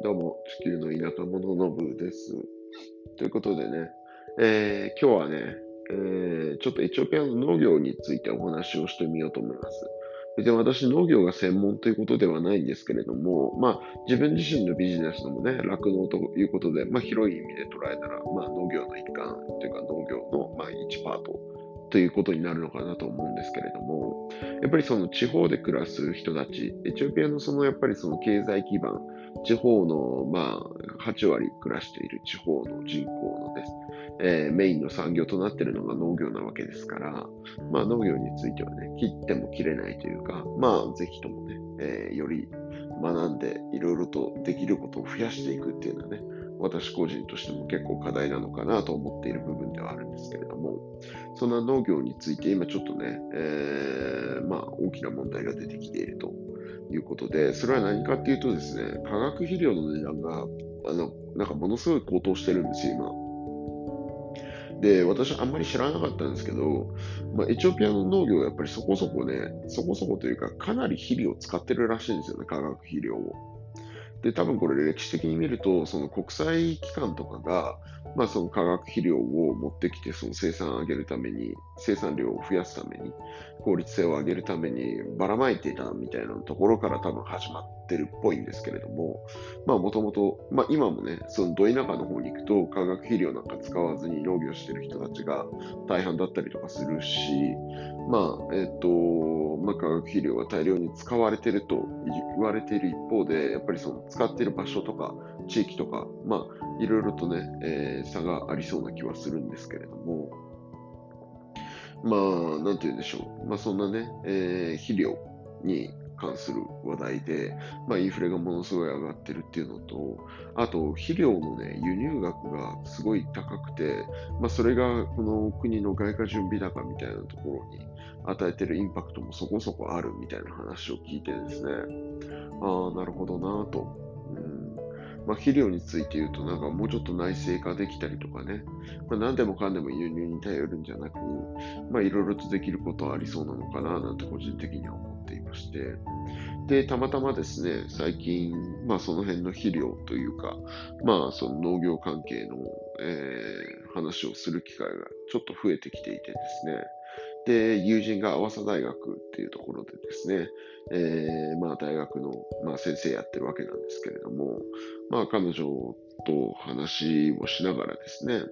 どうも、地球の田舎者のブーです。ということでね、えー、今日はね、えー、ちょっとエチオピアの農業についてお話をしてみようと思います。別に私、農業が専門ということではないんですけれども、まあ、自分自身のビジネスのもね、酪農ということで、まあ、広い意味で捉えたら、まあ、農業の一環というか農業の、まあ、1パートということになるのかなと思うんですけれども、やっぱりその地方で暮らす人たち、エチオピアのそのやっぱりその経済基盤、地方のまあ8割暮らしている地方の人口のです、えー、メインの産業となっているのが農業なわけですから、まあ農業についてはね、切っても切れないというか、まあぜひともね、えー、より学んでいろいろとできることを増やしていくっていうのはね、私個人としても結構課題なのかなと思っている部分ではあるんですけれども、そんな農業について今ちょっとね、えー、まあ大きな問題が出てきているということで、それは何かっていうとですね、化学肥料の値段が、あの、なんかものすごい高騰してるんですよ、今。で、私あんまり知らなかったんですけど、まあ、エチオピアの農業はやっぱりそこそこね、そこそこというか、かなり肥料を使ってるらしいんですよね、化学肥料を。で、多分これ歴史的に見ると、その国際機関とかが、まあその化学肥料を持ってきて、その生産を上げるために、生産量を増やすために、効率性を上げるためにばらまいていたみたいなところから多分始まってるっぽいんですけれども、まあもともと、ま今もね、そのど田舎の方に行くと化学肥料なんか使わずに農業してる人たちが大半だったりとかするし、まあ、えっ、と、まあ、化学肥料が大量に使われてると言われている一方で、やっぱりその使ってる場所とか地域とか、まあ、いろいろとね、えー、差がありそうな気はするんですけれども、まあ、なんて言うんでしょう。まあ、そんなね、えー、肥料に関する話題で、まあ、インフレがものすごい上がってるっていうのと、あと、肥料のね、輸入額がすごい高くて、まあ、それがこの国の外貨準備高みたいなところに与えてるインパクトもそこそこあるみたいな話を聞いてですね、ああ、なるほどなと。まあ、肥料について言うと、なんかもうちょっと内製化できたりとかね、まあ、何でもかんでも輸入に頼るんじゃなく、まあ、いろいろとできることはありそうなのかな、なんて個人的には思っていまして、で、たまたまですね、最近、まあその辺の肥料というか、まあその農業関係の、えー、話をする機会がちょっと増えてきていてですね、で、友人が早稲田大学っていうところでですね、えー、まあ大学の、まあ、先生やってるわけなんですけれども、まあ彼女と話をしながらですね、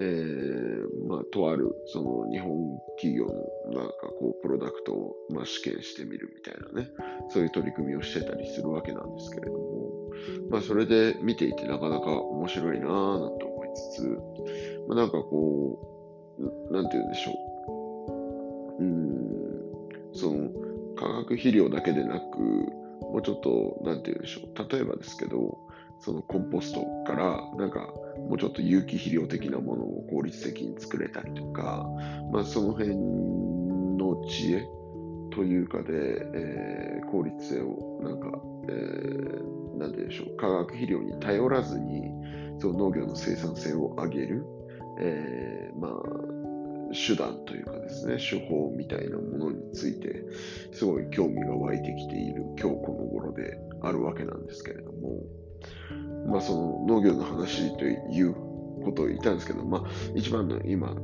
えー、まあ、とある、その日本企業のなんかこう、プロダクトを、まあ、試験してみるみたいなね、そういう取り組みをしてたりするわけなんですけれども、まあ、それで見ていてなかなか面白いなぁなんて思いつつ、まあ、なんかこう、なんて言うんでしょう。うん、その、化学肥料だけでなく、もうちょっと、なんて言うんでしょう。例えばですけど、そのコンポストから、なんか、もうちょっと有機肥料的なものを効率的に作れたりとか、まあ、その辺の知恵というかで、えー、効率性をなんか、えー、なんてでしょう、化学肥料に頼らずに、その農業の生産性を上げる、えー、まあ、手段というかですね、手法みたいなものについて、すごい興味が湧いてきている今日この頃であるわけなんですけれども、まあ、その農業の話ということを言ったんですけど、まあ、一番の今、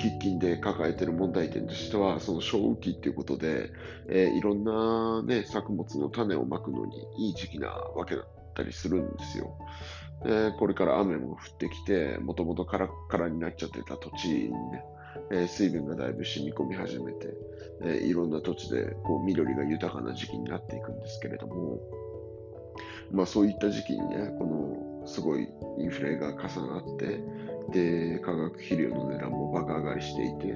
喫緊で抱えている問題点としては、その小雨季っていうことで、えー、いろんな、ね、作物の種をまくのにいい時期なわけだったりするんですよ。でこれから雨も降ってきて、もともとカラッカラになっちゃってた土地にね、えー、水分がだいぶ染み込み始めて、えー、いろんな土地でこう緑が豊かな時期になっていくんですけれども、まあそういった時期にね、このすごいインフレが重なって、で、化学肥料の値段も爆上がりしていて、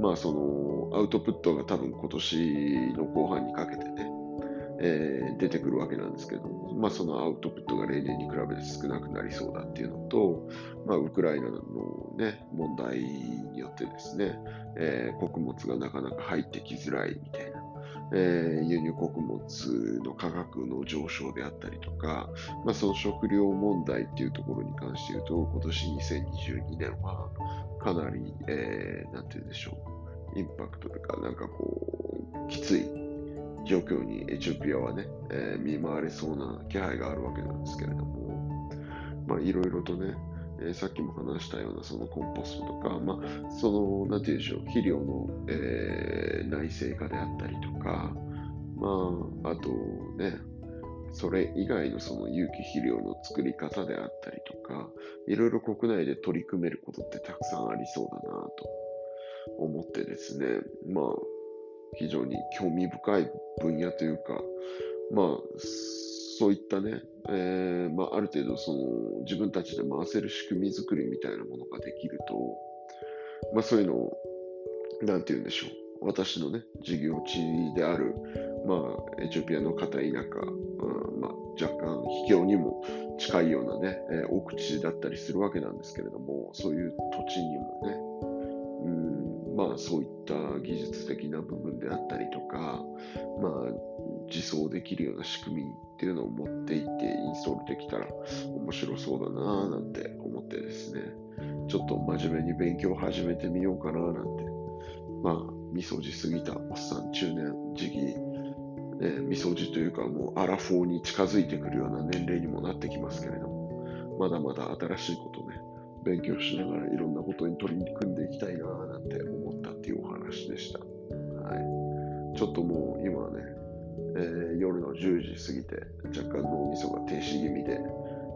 まあそのアウトプットが多分今年の後半にかけてね、えー、出てくるわけなんですけども、まあ、そのアウトプットが例年に比べて少なくなりそうだっていうのと、まあ、ウクライナの、ね、問題によってですね、えー、穀物がなかなか入ってきづらいみたいな、えー、輸入穀物の価格の上昇であったりとか、まあ、その食料問題っていうところに関して言うと、今年2022年はかなり、えー、なんて言うんでしょう、インパクトとか、なんかこう、きつい状況にエチオピアはね、えー、見舞われそうな気配があるわけなんですけれども、まあいろいろとね、えー、さっきも話したようなそのコンポストとか、まあ、その、なんて言うんでしょう、肥料の、えー、内製化であったりとか、まあ、あとね、それ以外のその有機肥料の作り方であったりとか、いろいろ国内で取り組めることってたくさんありそうだなと思ってですね、まあ、非常に興味深い分野というか、まあ、そういったね、えー、まあ、ある程度その自分たちで回せる仕組み作りみたいなものができると、まあそういうのを、なんて言うんでしょう。私のね、事業地である、まあ、エチオピアの片田舎、うんまあ、若干秘境にも近いようなね、えー、奥地だったりするわけなんですけれども、そういう土地にもね、うんまあそういった技術的な部分であったりとか、まあ自走できるような仕組みっていうのを持っていってインストールできたら面白そうだなぁなんて思ってですね、ちょっと真面目に勉強を始めてみようかななんて、まあ、みそじすぎたおっさん中年時期、ね、みそじというかもうアラフォーに近づいてくるような年齢にもなってきますけれども、まだまだ新しいことね、勉強しながらいろんなことに取り組んでいきたいなぁなんて思話でした。はい。ちょっともう今ね、えー、夜の10時過ぎて若干脳みそが停止気味で、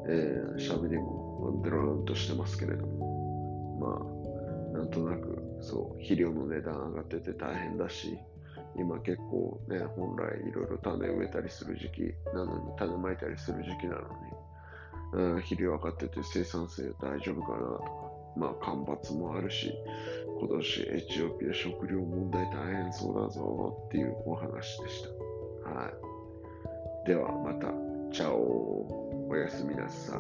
えー、喋りもドラーンとしてますけれども、まあ、なんとなく、そう、肥料の値段上がってて大変だし、今結構ね、本来いろいろ種植えたりする時期なのに、種まいたりする時期なのに、うん、肥料上がってて生産性大丈夫かなとか、まあ、干ばつもあるし、今年エチオピア食料問題大変そうだぞっていうお話でした。はい。ではまた、チャオおやすみなさい。